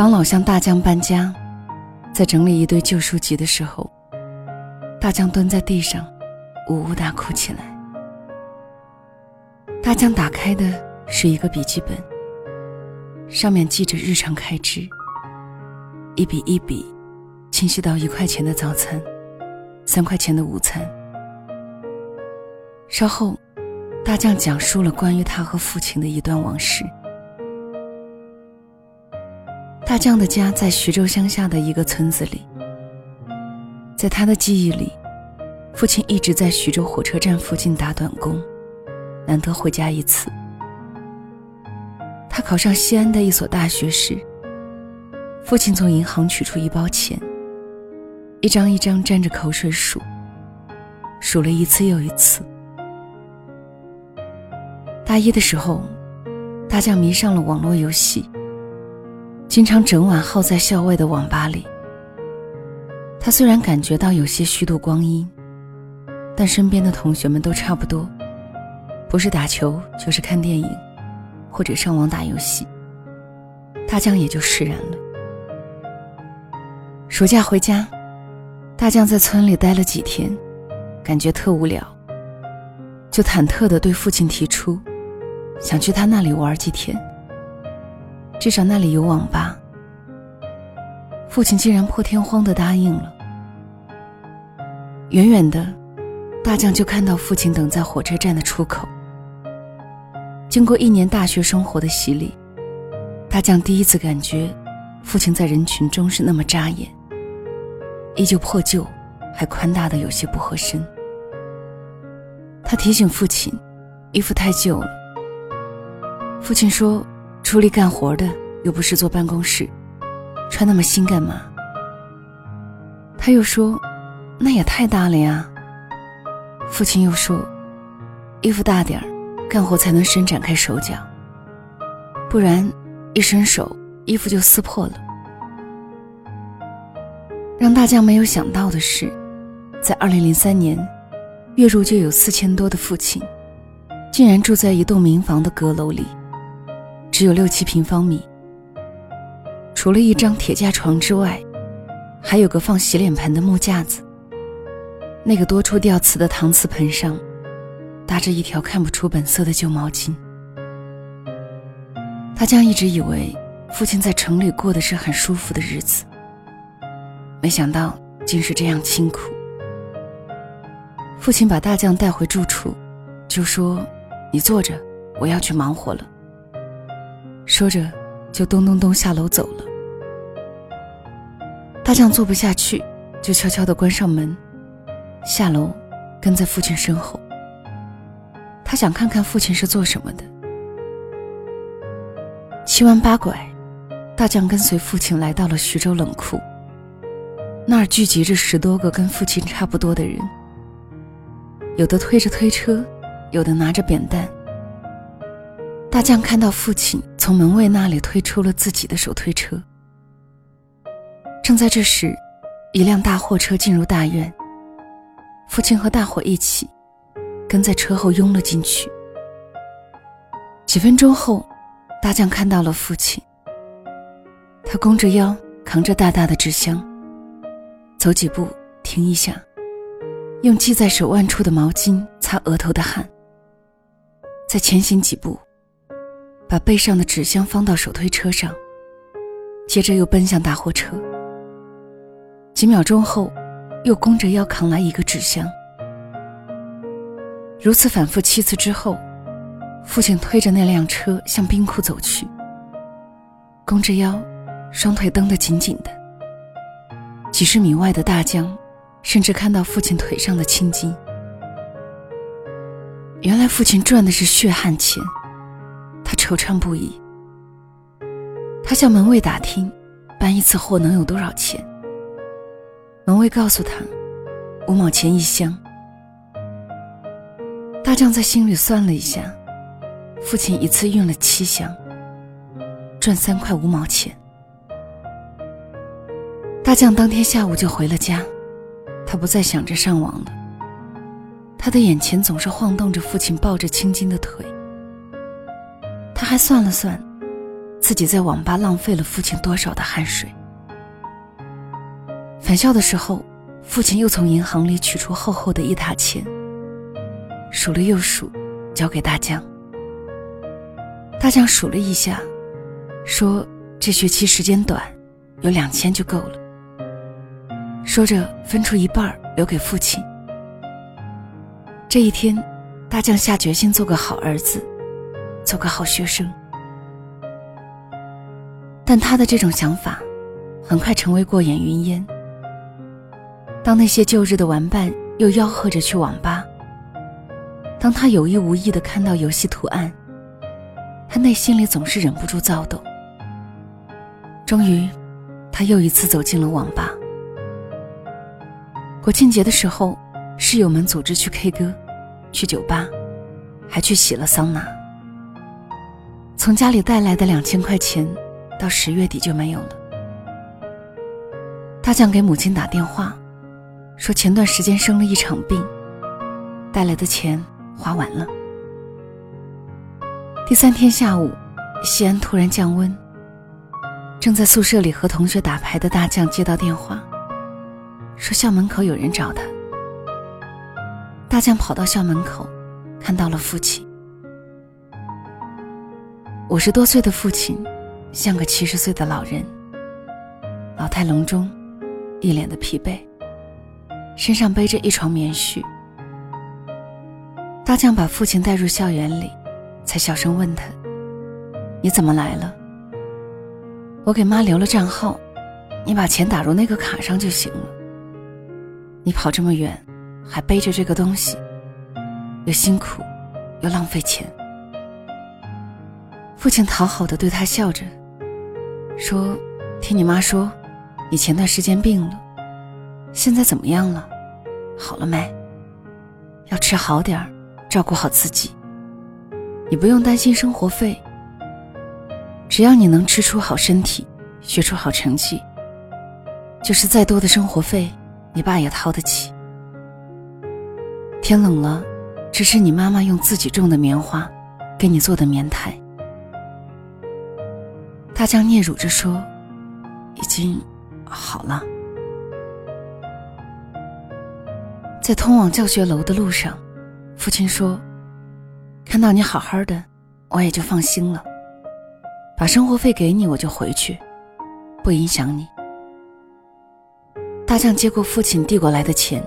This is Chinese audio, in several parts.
帮老乡大江搬家，在整理一堆旧书籍的时候，大江蹲在地上，呜呜大哭起来。大江打开的是一个笔记本，上面记着日常开支，一笔一笔，清晰到一块钱的早餐，三块钱的午餐。稍后，大将讲述了关于他和父亲的一段往事。大将的家在徐州乡下的一个村子里，在他的记忆里，父亲一直在徐州火车站附近打短工，难得回家一次。他考上西安的一所大学时，父亲从银行取出一包钱，一张一张沾着口水数，数了一次又一次。大一的时候，大将迷上了网络游戏，经常整晚耗在校外的网吧里。他虽然感觉到有些虚度光阴，但身边的同学们都差不多，不是打球就是看电影，或者上网打游戏。大将也就释然了。暑假回家，大将在村里待了几天，感觉特无聊，就忐忑地对父亲提出。想去他那里玩几天，至少那里有网吧。父亲竟然破天荒的答应了。远远的，大将就看到父亲等在火车站的出口。经过一年大学生活的洗礼，大将第一次感觉，父亲在人群中是那么扎眼，依旧破旧，还宽大的有些不合身。他提醒父亲，衣服太旧了。父亲说：“出力干活的又不是坐办公室，穿那么新干嘛？”他又说：“那也太大了呀。”父亲又说：“衣服大点儿，干活才能伸展开手脚，不然一伸手衣服就撕破了。”让大将没有想到的是，在二零零三年，月入就有四千多的父亲，竟然住在一栋民房的阁楼里。只有六七平方米，除了一张铁架床之外，还有个放洗脸盆的木架子。那个多出吊瓷的搪瓷盆上，搭着一条看不出本色的旧毛巾。大将一直以为父亲在城里过的是很舒服的日子，没想到竟是这样清苦。父亲把大将带回住处，就说：“你坐着，我要去忙活了。”说着，就咚咚咚下楼走了。大将坐不下去，就悄悄地关上门，下楼，跟在父亲身后。他想看看父亲是做什么的。七弯八拐，大将跟随父亲来到了徐州冷库。那儿聚集着十多个跟父亲差不多的人，有的推着推车，有的拿着扁担。大将看到父亲。从门卫那里推出了自己的手推车。正在这时，一辆大货车进入大院。父亲和大伙一起跟在车后拥了进去。几分钟后，大将看到了父亲。他弓着腰，扛着大大的纸箱，走几步停一下，用系在手腕处的毛巾擦额头的汗，再前行几步。把背上的纸箱放到手推车上，接着又奔向大货车。几秒钟后，又弓着腰扛来一个纸箱。如此反复七次之后，父亲推着那辆车向冰库走去，弓着腰，双腿蹬得紧紧的。几十米外的大江，甚至看到父亲腿上的青筋。原来父亲赚的是血汗钱。惆怅不已。他向门卫打听，搬一次货能有多少钱。门卫告诉他，五毛钱一箱。大将在心里算了一下，父亲一次运了七箱，赚三块五毛钱。大将当天下午就回了家，他不再想着上网了。他的眼前总是晃动着父亲抱着青筋的腿。他还算了算，自己在网吧浪费了父亲多少的汗水。返校的时候，父亲又从银行里取出厚厚的一沓钱，数了又数，交给大将。大将数了一下，说：“这学期时间短，有两千就够了。”说着，分出一半留给父亲。这一天，大将下决心做个好儿子，做个好学生。但他的这种想法，很快成为过眼云烟。当那些旧日的玩伴又吆喝着去网吧，当他有意无意的看到游戏图案，他内心里总是忍不住躁动。终于，他又一次走进了网吧。国庆节的时候，室友们组织去 K 歌，去酒吧，还去洗了桑拿。从家里带来的两千块钱，到十月底就没有了。大将给母亲打电话。说前段时间生了一场病，带来的钱花完了。第三天下午，西安突然降温。正在宿舍里和同学打牌的大将接到电话，说校门口有人找他。大将跑到校门口，看到了父亲。五十多岁的父亲，像个七十岁的老人，老态龙钟，一脸的疲惫。身上背着一床棉絮，大将把父亲带入校园里，才小声问他：“你怎么来了？”我给妈留了账号，你把钱打入那个卡上就行了。你跑这么远，还背着这个东西，又辛苦，又浪费钱。父亲讨好的对他笑着，说：“听你妈说，你前段时间病了。”现在怎么样了？好了没？要吃好点儿，照顾好自己。你不用担心生活费，只要你能吃出好身体，学出好成绩，就是再多的生活费，你爸也掏得起。天冷了，这是你妈妈用自己种的棉花，给你做的棉胎。大将嗫嚅着说：“已经好了。”在通往教学楼的路上，父亲说：“看到你好好的，我也就放心了。把生活费给你，我就回去，不影响你。”大将接过父亲递过来的钱，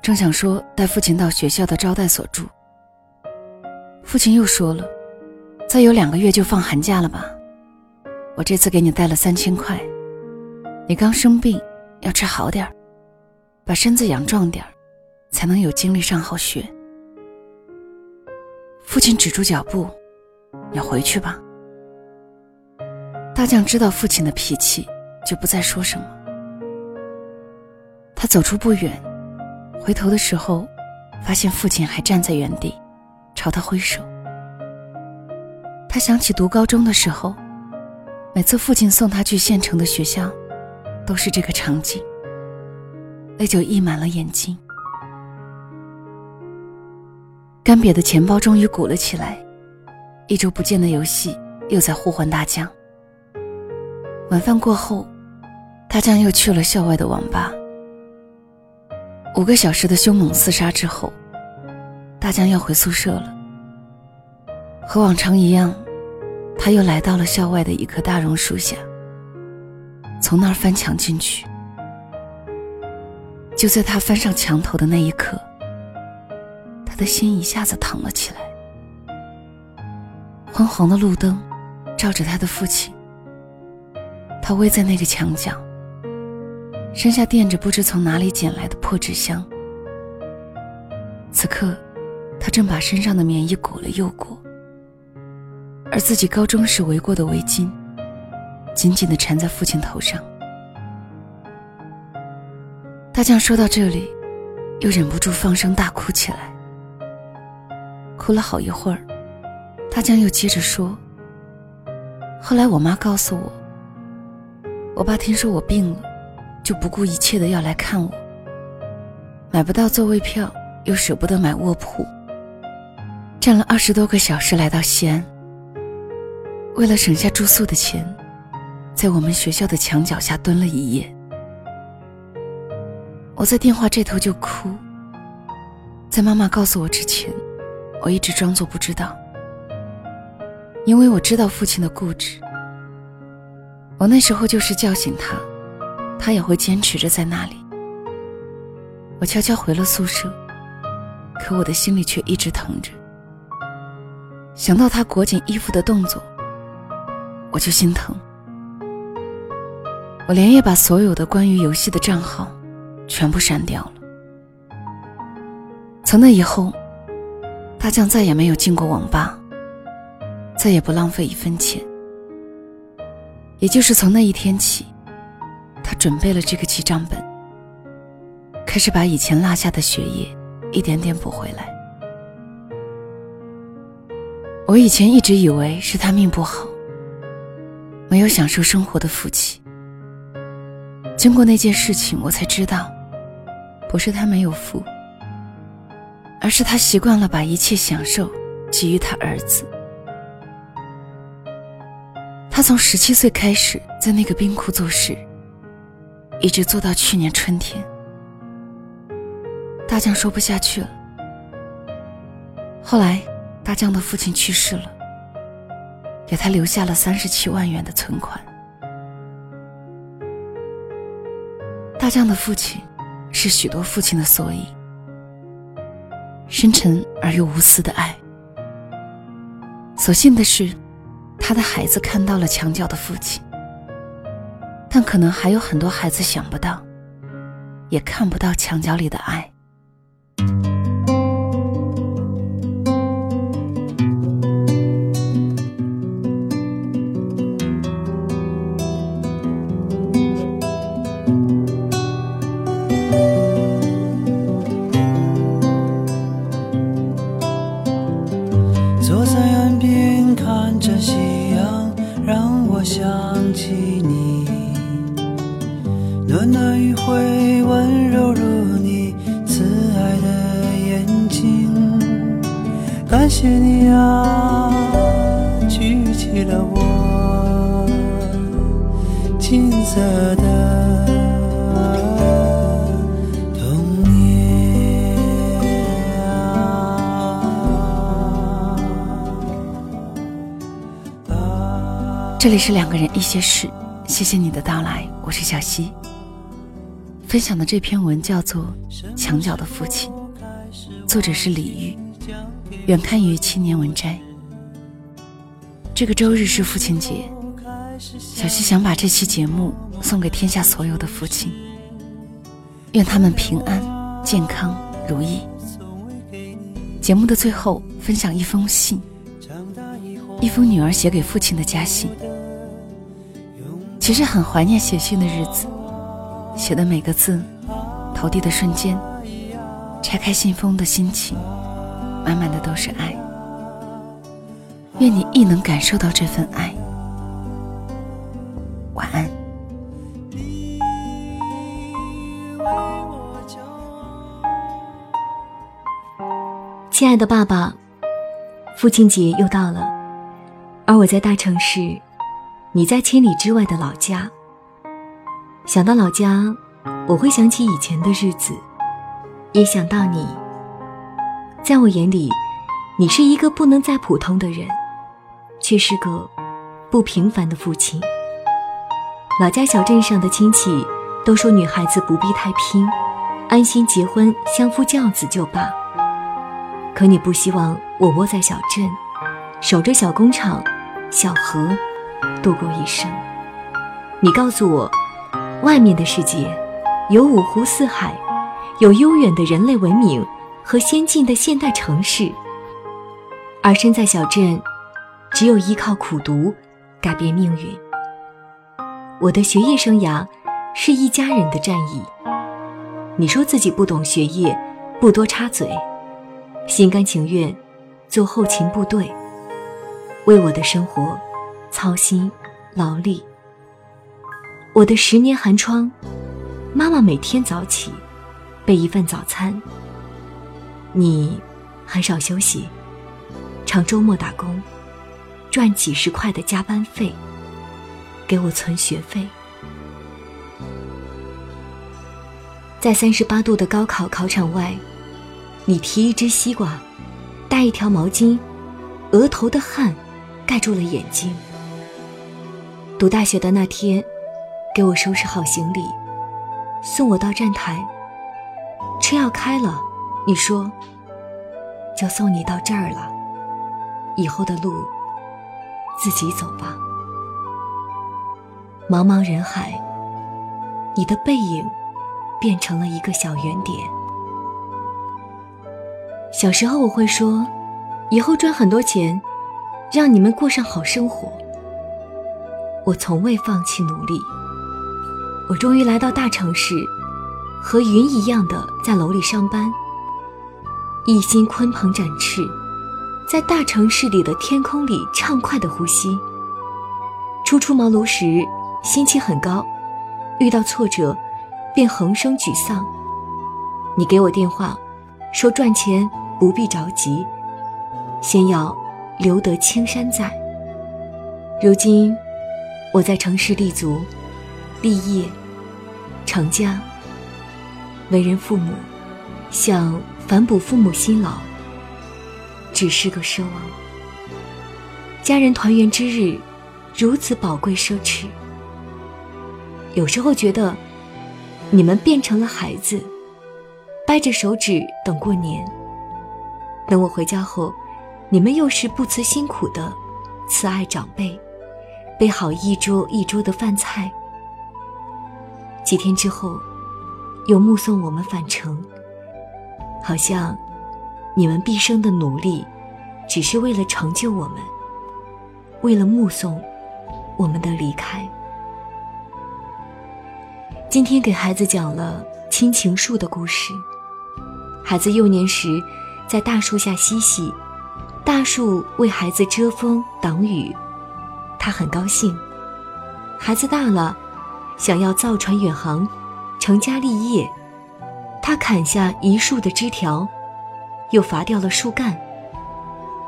正想说带父亲到学校的招待所住，父亲又说了：“再有两个月就放寒假了吧？我这次给你带了三千块，你刚生病，要吃好点儿。”把身子养壮点儿，才能有精力上好学。父亲止住脚步，你回去吧。大将知道父亲的脾气，就不再说什么。他走出不远，回头的时候，发现父亲还站在原地，朝他挥手。他想起读高中的时候，每次父亲送他去县城的学校，都是这个场景。泪就溢满了眼睛，干瘪的钱包终于鼓了起来。一周不见的游戏又在呼唤大江。晚饭过后，大将又去了校外的网吧。五个小时的凶猛厮杀之后，大将要回宿舍了。和往常一样，他又来到了校外的一棵大榕树下，从那儿翻墙进去。就在他翻上墙头的那一刻，他的心一下子疼了起来。昏黄的路灯照着他的父亲，他偎在那个墙角，身下垫着不知从哪里捡来的破纸箱。此刻，他正把身上的棉衣裹了又裹，而自己高中时围过的围巾，紧紧地缠在父亲头上。大将说到这里，又忍不住放声大哭起来。哭了好一会儿，大将又接着说：“后来我妈告诉我，我爸听说我病了，就不顾一切的要来看我。买不到座位票，又舍不得买卧铺，站了二十多个小时来到西安。为了省下住宿的钱，在我们学校的墙角下蹲了一夜。我在电话这头就哭。在妈妈告诉我之前，我一直装作不知道，因为我知道父亲的固执。我那时候就是叫醒他，他也会坚持着在那里。我悄悄回了宿舍，可我的心里却一直疼着。想到他裹紧衣服的动作，我就心疼。我连夜把所有的关于游戏的账号全部删掉了。从那以后，大将再也没有进过网吧，再也不浪费一分钱。也就是从那一天起，他准备了这个记账本，开始把以前落下的学业一点点补回来。我以前一直以为是他命不好，没有享受生活的福气。经过那件事情，我才知道，不是他没有福。而是他习惯了把一切享受给予他儿子。他从十七岁开始在那个冰库做事，一直做到去年春天。大将说不下去了。后来，大将的父亲去世了，给他留下了三十七万元的存款。大将的父亲是许多父亲的缩影。深沉而又无私的爱。所幸的是，他的孩子看到了墙角的父亲，但可能还有很多孩子想不到，也看不到墙角里的爱。这里是两个人一些事，谢谢你的到来，我是小溪。分享的这篇文叫做《墙角的父亲》，作者是李玉，远看于青年文摘。这个周日是父亲节，小溪想把这期节目送给天下所有的父亲，愿他们平安、健康、如意。节目的最后，分享一封信，一封女儿写给父亲的家信。其实很怀念写信的日子。写的每个字，投递的瞬间，拆开信封的心情，满满的都是爱。愿你亦能感受到这份爱。晚安。亲爱的爸爸，父亲节又到了，而我在大城市，你在千里之外的老家。想到老家，我会想起以前的日子，也想到你。在我眼里，你是一个不能再普通的人，却是个不平凡的父亲。老家小镇上的亲戚都说女孩子不必太拼，安心结婚相夫教子就罢。可你不希望我窝在小镇，守着小工厂、小河，度过一生。你告诉我。外面的世界，有五湖四海，有悠远的人类文明和先进的现代城市。而身在小镇，只有依靠苦读改变命运。我的学业生涯是一家人的战役。你说自己不懂学业，不多插嘴，心甘情愿做后勤部队，为我的生活操心劳力。我的十年寒窗，妈妈每天早起备一份早餐。你很少休息，常周末打工，赚几十块的加班费，给我存学费。在三十八度的高考考场外，你提一只西瓜，带一条毛巾，额头的汗盖住了眼睛。读大学的那天，给我收拾好行李，送我到站台。车要开了，你说就送你到这儿了，以后的路自己走吧。茫茫人海，你的背影。变成了一个小圆点。小时候我会说，以后赚很多钱，让你们过上好生活。我从未放弃努力。我终于来到大城市，和云一样的在楼里上班，一心鲲鹏展翅，在大城市里的天空里畅快的呼吸。初出茅庐时，心气很高，遇到挫折。便横生沮丧。你给我电话，说赚钱不必着急，先要留得青山在。如今，我在城市立足、立业、成家，为人父母，想反哺父母辛劳，只是个奢望。家人团圆之日，如此宝贵奢侈，有时候觉得。你们变成了孩子，掰着手指等过年。等我回家后，你们又是不辞辛苦的慈爱长辈，备好一桌一桌的饭菜。几天之后，又目送我们返程，好像你们毕生的努力，只是为了成就我们，为了目送我们的离开。今天给孩子讲了亲情树的故事。孩子幼年时在大树下嬉戏，大树为孩子遮风挡雨，他很高兴。孩子大了，想要造船远航，成家立业，他砍下一树的枝条，又伐掉了树干。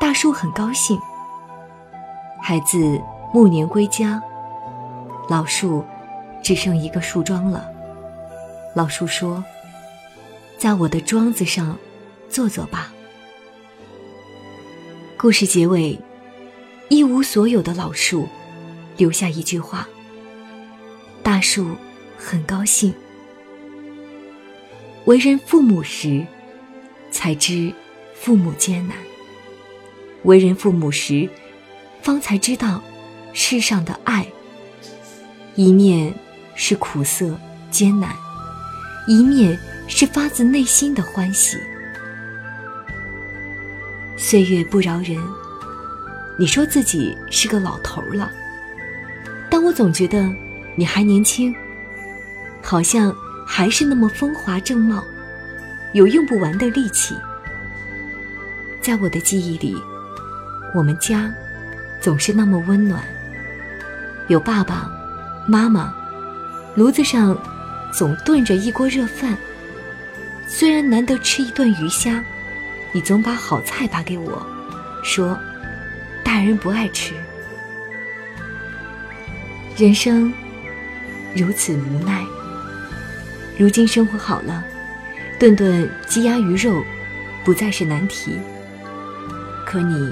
大树很高兴。孩子暮年归家，老树。只剩一个树桩了。老树说：“在我的桩子上坐坐吧。”故事结尾，一无所有的老树留下一句话：“大树很高兴。”为人父母时，才知父母艰难；为人父母时，方才知道世上的爱。一面。是苦涩艰难，一面是发自内心的欢喜。岁月不饶人，你说自己是个老头了，但我总觉得你还年轻，好像还是那么风华正茂，有用不完的力气。在我的记忆里，我们家总是那么温暖，有爸爸妈妈。炉子上总炖着一锅热饭，虽然难得吃一顿鱼虾，你总把好菜扒给我，说大人不爱吃。人生如此无奈。如今生活好了，顿顿鸡鸭鱼肉不再是难题，可你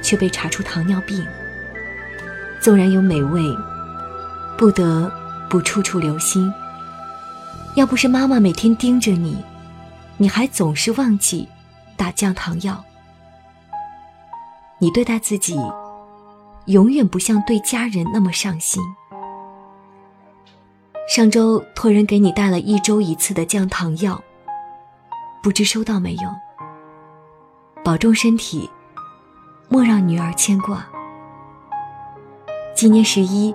却被查出糖尿病。纵然有美味，不得。不处处留心。要不是妈妈每天盯着你，你还总是忘记打降糖药。你对待自己，永远不像对家人那么上心。上周托人给你带了一周一次的降糖药，不知收到没有？保重身体，莫让女儿牵挂。今年十一。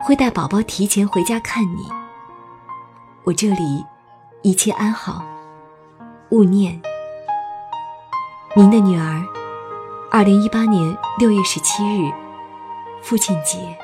会带宝宝提前回家看你。我这里一切安好，勿念。您的女儿，二零一八年六月十七日，父亲节。